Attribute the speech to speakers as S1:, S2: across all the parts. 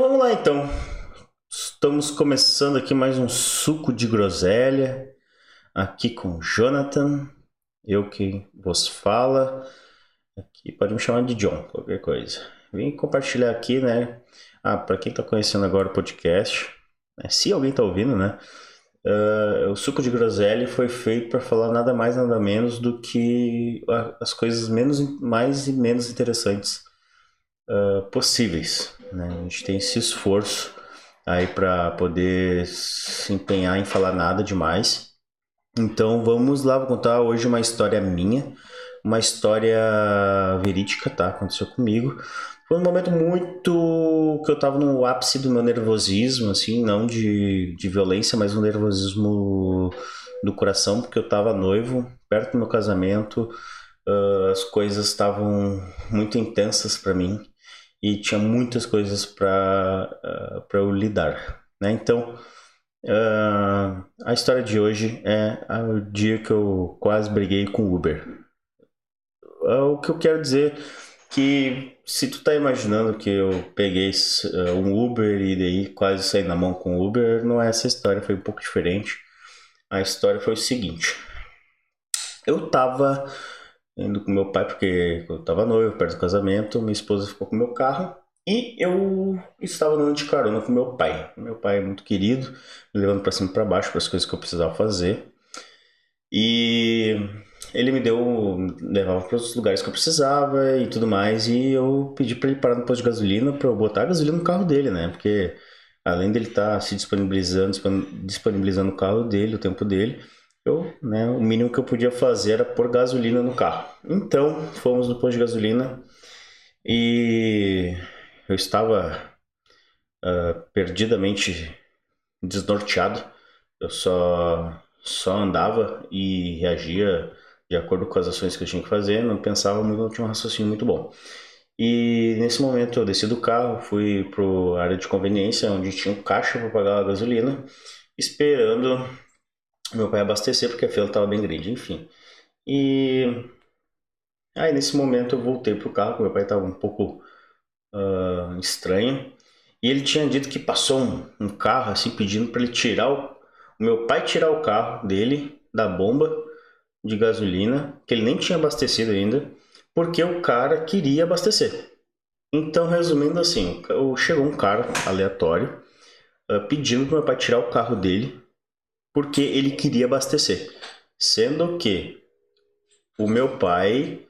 S1: vamos lá então. Estamos começando aqui mais um suco de groselha. Aqui com Jonathan, eu que vos fala. Aqui pode me chamar de John, qualquer coisa. Vim compartilhar aqui, né? Ah, para quem está conhecendo agora o podcast, né? se alguém está ouvindo, né? Uh, o suco de groselha foi feito para falar nada mais nada menos do que as coisas menos mais e menos interessantes uh, possíveis né? a gente tem esse esforço aí para poder se empenhar em falar nada demais. Então vamos lá vou contar hoje uma história minha uma história verídica tá? Aconteceu comigo. Foi um momento muito que eu tava no ápice do meu nervosismo, assim, não de, de violência, mas um nervosismo do coração, porque eu tava noivo, perto do meu casamento, as coisas estavam muito intensas para mim e tinha muitas coisas para uh, para eu lidar, né? Então, uh, a história de hoje é o dia que eu quase briguei com o Uber. o que eu quero dizer que se tu tá imaginando que eu peguei uh, um Uber e daí quase saí na mão com o Uber, não é essa história, foi um pouco diferente. A história foi o seguinte. Eu tava indo com meu pai porque eu tava noivo, perto do casamento, minha esposa ficou com meu carro e eu estava andando de carona com meu pai. Meu pai é muito querido, me levando para cima e para baixo para as coisas que eu precisava fazer. E ele me deu, levava para os lugares que eu precisava e tudo mais, e eu pedi para ele parar no posto de gasolina para eu botar a gasolina no carro dele, né? Porque além dele estar tá se disponibilizando, disponibilizando o carro dele, o tempo dele, eu, né, o mínimo que eu podia fazer era pôr gasolina no carro. Então, fomos no posto de gasolina e eu estava uh, perdidamente desnorteado. Eu só só andava e reagia de acordo com as ações que eu tinha que fazer, não pensava muito, não tinha um raciocínio muito bom. E nesse momento eu desci do carro, fui para a área de conveniência, onde tinha um caixa para pagar a gasolina, esperando meu pai abastecer, porque a fila estava bem grande, enfim. E aí nesse momento eu voltei pro carro, meu pai estava um pouco uh, estranho, e ele tinha dito que passou um, um carro assim pedindo para ele tirar o, o meu pai tirar o carro dele da bomba de gasolina, que ele nem tinha abastecido ainda, porque o cara queria abastecer. Então, resumindo assim, chegou um cara aleatório uh, pedindo para meu pai tirar o carro dele porque ele queria abastecer. Sendo que o meu pai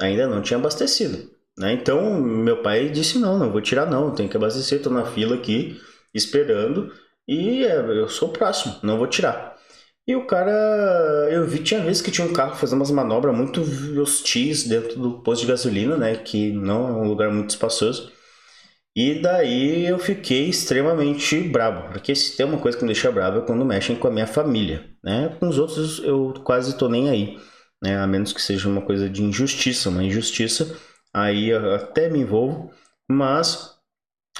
S1: ainda não tinha abastecido. Né? Então, meu pai disse: Não, não vou tirar, não, tenho que abastecer, estou na fila aqui esperando e é, eu sou o próximo, não vou tirar. E o cara, eu vi, tinha vezes que tinha um carro fazendo umas manobras muito hostis dentro do posto de gasolina, né? Que não é um lugar muito espaçoso. E daí eu fiquei extremamente bravo, porque se tem uma coisa que me deixa bravo é quando mexem com a minha família, né? Com os outros eu quase tô nem aí, né? A menos que seja uma coisa de injustiça, uma injustiça, aí eu até me envolvo, mas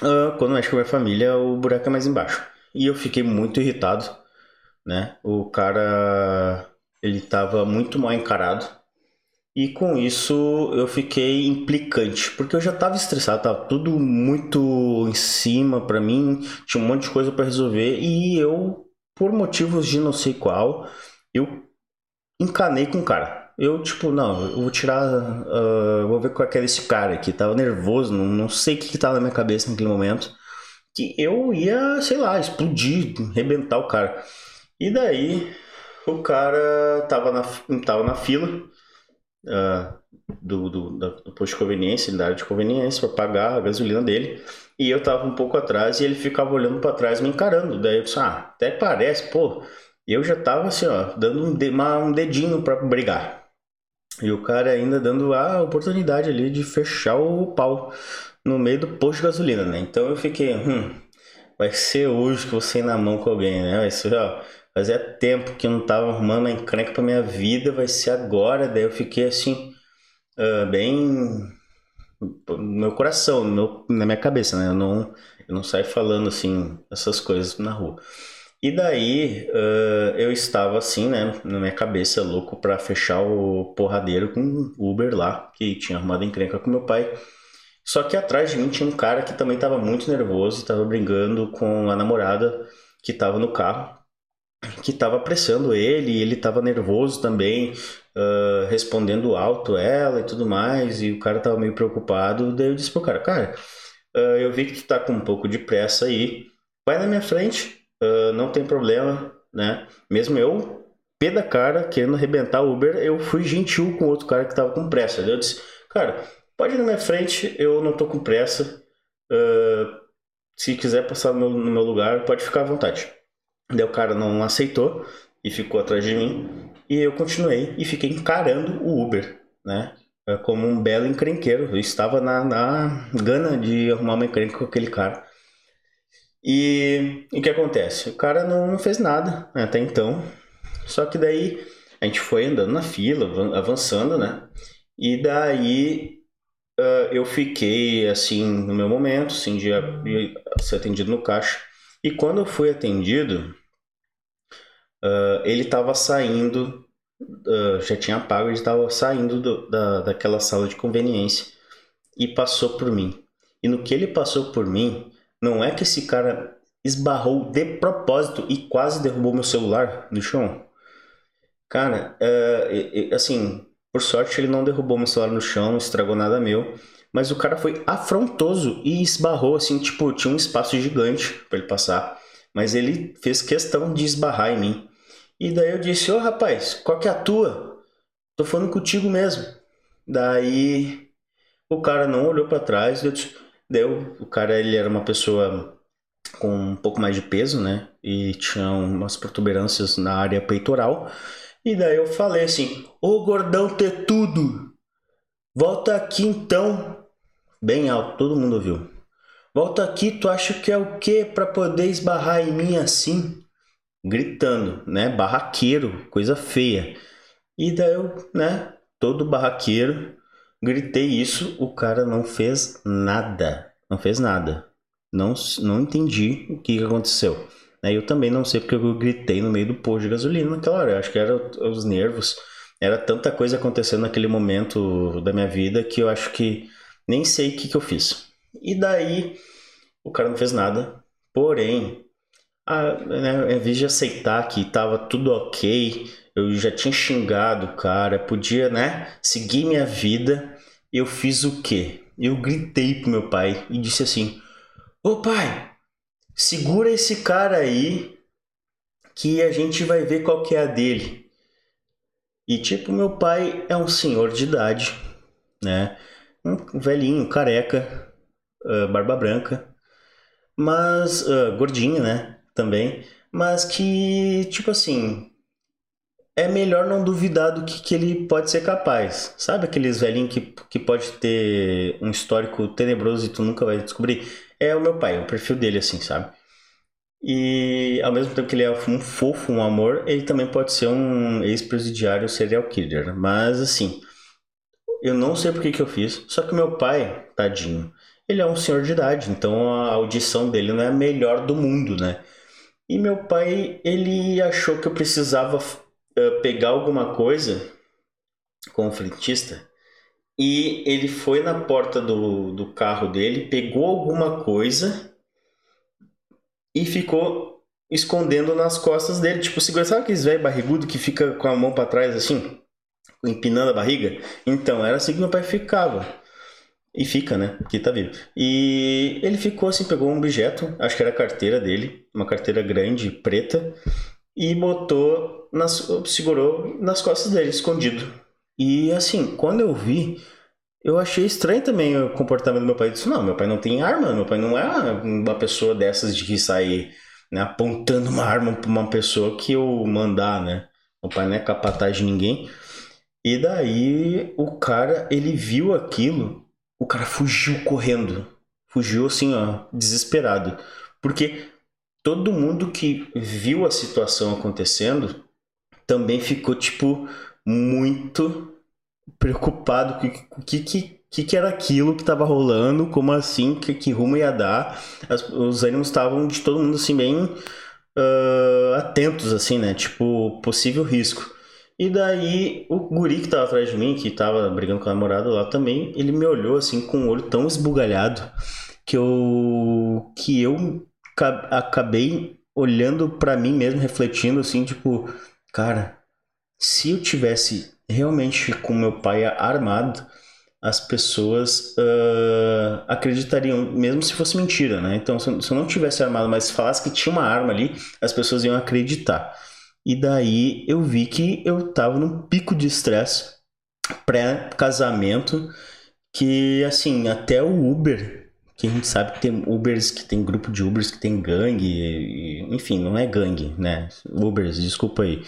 S1: uh, quando mexe com a minha família o buraco é mais embaixo. E eu fiquei muito irritado né? O cara ele estava muito mal encarado e com isso eu fiquei implicante, porque eu já estava estressado, tava tudo muito em cima para mim, tinha um monte de coisa para resolver e eu, por motivos de não sei qual, eu encanei com o cara. Eu, tipo, não, eu vou tirar, uh, vou ver qual é esse cara aqui. Tava nervoso, não, não sei o que, que tava na minha cabeça naquele momento. Que eu ia, sei lá, explodir, arrebentar o cara. E daí o cara tava na, tava na fila uh, do, do, do posto de conveniência, da área de conveniência, para pagar a gasolina dele. E eu tava um pouco atrás e ele ficava olhando para trás, me encarando. Daí eu disse, ah, até parece, pô. Eu já tava assim, ó, dando um, dedinho para brigar. E o cara ainda dando a oportunidade ali de fechar o pau no meio do posto de gasolina, né? Então eu fiquei, hum, vai ser hoje que você na mão com alguém, né? Vai ser, ó, Fazia tempo que eu não tava arrumando uma encrenca pra minha vida, vai ser agora. Daí eu fiquei assim, uh, bem. no meu coração, no meu, na minha cabeça, né? Eu não, eu não saio falando assim, essas coisas na rua. E daí uh, eu estava assim, né, na minha cabeça, louco para fechar o porradeiro com o Uber lá, que tinha arrumado encrenca com meu pai. Só que atrás de mim tinha um cara que também estava muito nervoso, estava brigando com a namorada que estava no carro, que estava apressando ele, ele estava nervoso também, uh, respondendo alto ela e tudo mais, e o cara estava meio preocupado. Daí eu disse pro cara, cara, uh, eu vi que tu tá com um pouco de pressa aí, vai na minha frente, uh, não tem problema, né? Mesmo eu, pé da cara, querendo arrebentar o Uber, eu fui gentil com outro cara que estava com pressa. Daí eu disse, cara, pode ir na minha frente, eu não tô com pressa. se quiser passar no meu, no meu lugar, pode ficar à vontade. Daí o cara não aceitou e ficou atrás de mim. E eu continuei e fiquei encarando o Uber, né? É como um belo encrenqueiro. Eu estava na, na gana de arrumar uma encrenca com aquele cara. E, o que acontece? O cara não, não fez nada né, até então. Só que daí a gente foi andando na fila, avançando, né? E daí uh, eu fiquei assim no meu momento, assim, de, de ser atendido no caixa. E quando eu fui atendido, uh, ele estava saindo, uh, já tinha pago, ele estava saindo do, da, daquela sala de conveniência e passou por mim. E no que ele passou por mim, não é que esse cara esbarrou de propósito e quase derrubou meu celular no chão. Cara, uh, assim, por sorte ele não derrubou meu celular no chão, não estragou nada meu. Mas o cara foi afrontoso e esbarrou assim, tipo, tinha um espaço gigante para ele passar. Mas ele fez questão de esbarrar em mim. E daí eu disse, ô rapaz, qual que é a tua? Tô falando contigo mesmo. Daí o cara não olhou para trás, eu disse, daí o cara ele era uma pessoa com um pouco mais de peso, né? E tinha umas protuberâncias na área peitoral. E daí eu falei assim: Ô gordão ter tudo, volta aqui então bem alto, todo mundo ouviu. Volta aqui, tu acha que é o que para poder esbarrar em mim assim? Gritando, né? Barraqueiro, coisa feia. E daí eu, né? Todo barraqueiro, gritei isso, o cara não fez nada. Não fez nada. Não, não entendi o que aconteceu. Eu também não sei porque eu gritei no meio do posto de gasolina naquela hora. Eu acho que era os nervos. Era tanta coisa acontecendo naquele momento da minha vida que eu acho que nem sei o que, que eu fiz. E daí o cara não fez nada. Porém, a, né, em vez de aceitar que estava tudo ok, eu já tinha xingado o cara, podia, né, seguir minha vida. Eu fiz o quê? Eu gritei pro meu pai e disse assim: Ô pai, segura esse cara aí que a gente vai ver qual que é a dele. E tipo, meu pai é um senhor de idade, né? Um velhinho, careca, uh, barba branca, mas uh, gordinho, né? Também, mas que, tipo assim, é melhor não duvidar do que, que ele pode ser capaz. Sabe aqueles velhinhos que, que pode ter um histórico tenebroso e tu nunca vai descobrir? É o meu pai, o perfil dele, assim, sabe? E ao mesmo tempo que ele é um fofo, um amor, ele também pode ser um ex-presidiário serial killer. Mas assim, eu não sei por que, eu fiz. Só que meu pai, tadinho, ele é um senhor de idade, então a audição dele não é a melhor do mundo, né? E meu pai, ele achou que eu precisava uh, pegar alguma coisa com o frentista e ele foi na porta do, do carro dele, pegou alguma coisa e ficou escondendo nas costas dele. Tipo, sabe aqueles velho barrigudo que fica com a mão para trás assim? Empinando a barriga. Então, era assim que meu pai ficava. E fica, né? Que tá vivo. E ele ficou assim, pegou um objeto, acho que era a carteira dele, uma carteira grande, preta, e botou, nas, segurou nas costas dele, escondido. E assim, quando eu vi, eu achei estranho também o comportamento do meu pai. Eu disse, não, meu pai não tem arma, meu pai não é uma pessoa dessas de que sai né, apontando uma arma para uma pessoa que eu mandar, né? Meu pai não é capataz de ninguém. E daí o cara, ele viu aquilo, o cara fugiu correndo. Fugiu assim, ó, desesperado. Porque todo mundo que viu a situação acontecendo também ficou, tipo, muito preocupado com o que, que, que, que era aquilo que estava rolando, como assim, que, que rumo ia dar. As, os ânimos estavam de todo mundo, assim, bem uh, atentos, assim, né? Tipo, possível risco. E daí o guri que tava atrás de mim, que tava brigando com a namorada lá também, ele me olhou assim com o olho tão esbugalhado que eu que eu acabei olhando para mim mesmo, refletindo assim, tipo, cara, se eu tivesse realmente com meu pai armado, as pessoas uh, acreditariam, mesmo se fosse mentira, né? Então, se eu não tivesse armado, mas falasse que tinha uma arma ali, as pessoas iam acreditar. E daí eu vi que eu tava num pico de estresse pré-casamento, que assim, até o Uber, que a gente sabe que tem Ubers, que tem grupo de Ubers que tem gangue, enfim, não é gangue, né? Ubers, desculpa aí.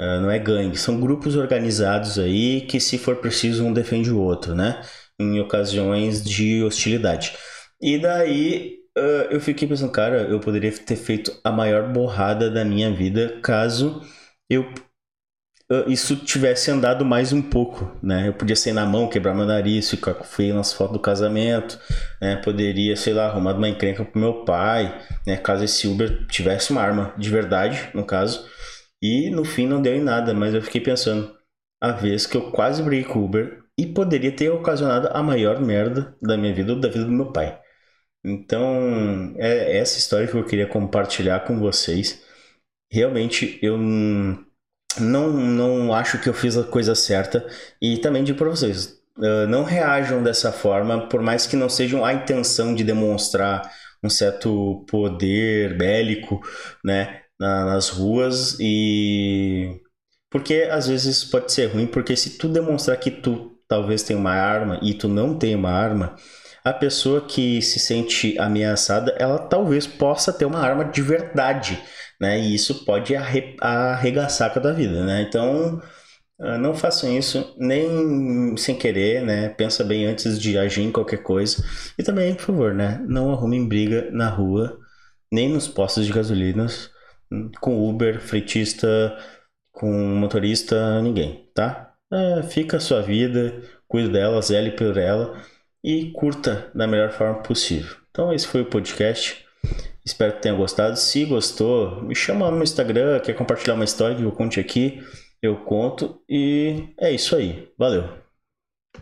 S1: Uh, não é gangue, são grupos organizados aí que, se for preciso, um defende o outro, né? Em ocasiões de hostilidade. E daí uh, eu fiquei pensando, cara, eu poderia ter feito a maior borrada da minha vida caso eu uh, isso tivesse andado mais um pouco, né? Eu podia sair na mão, quebrar meu nariz, ficar feio nas fotos do casamento, né? Poderia, sei lá, arrumar uma encrenca pro meu pai, né? Caso esse Uber tivesse uma arma de verdade, no caso e no fim não deu em nada, mas eu fiquei pensando, a vez que eu quase briguei com o Uber e poderia ter ocasionado a maior merda da minha vida ou da vida do meu pai. Então, é essa história que eu queria compartilhar com vocês. Realmente eu não, não acho que eu fiz a coisa certa e também digo para vocês, não reajam dessa forma, por mais que não sejam a intenção de demonstrar um certo poder bélico, né? na, nas ruas e porque às vezes pode ser ruim, porque se tu demonstrar que tu talvez tem uma arma e tu não tem uma arma, a pessoa que se sente ameaçada, ela talvez possa ter uma arma de verdade, né? E isso pode arre arregaçar com a tua vida, né? Então, ah, não façam isso nem sem querer, né? Pensa bem antes de agir em qualquer coisa. E também, por favor, né? Não arrumem briga na rua, nem nos postos de gasolina com Uber, fretista, com motorista, ninguém, tá? É, fica a sua vida, cuide dela, zele por ela e curta da melhor forma possível. Então esse foi o podcast. Espero que tenha gostado. Se gostou, me chama no Instagram, quer compartilhar uma história que eu conte aqui, eu conto. E é isso aí. Valeu!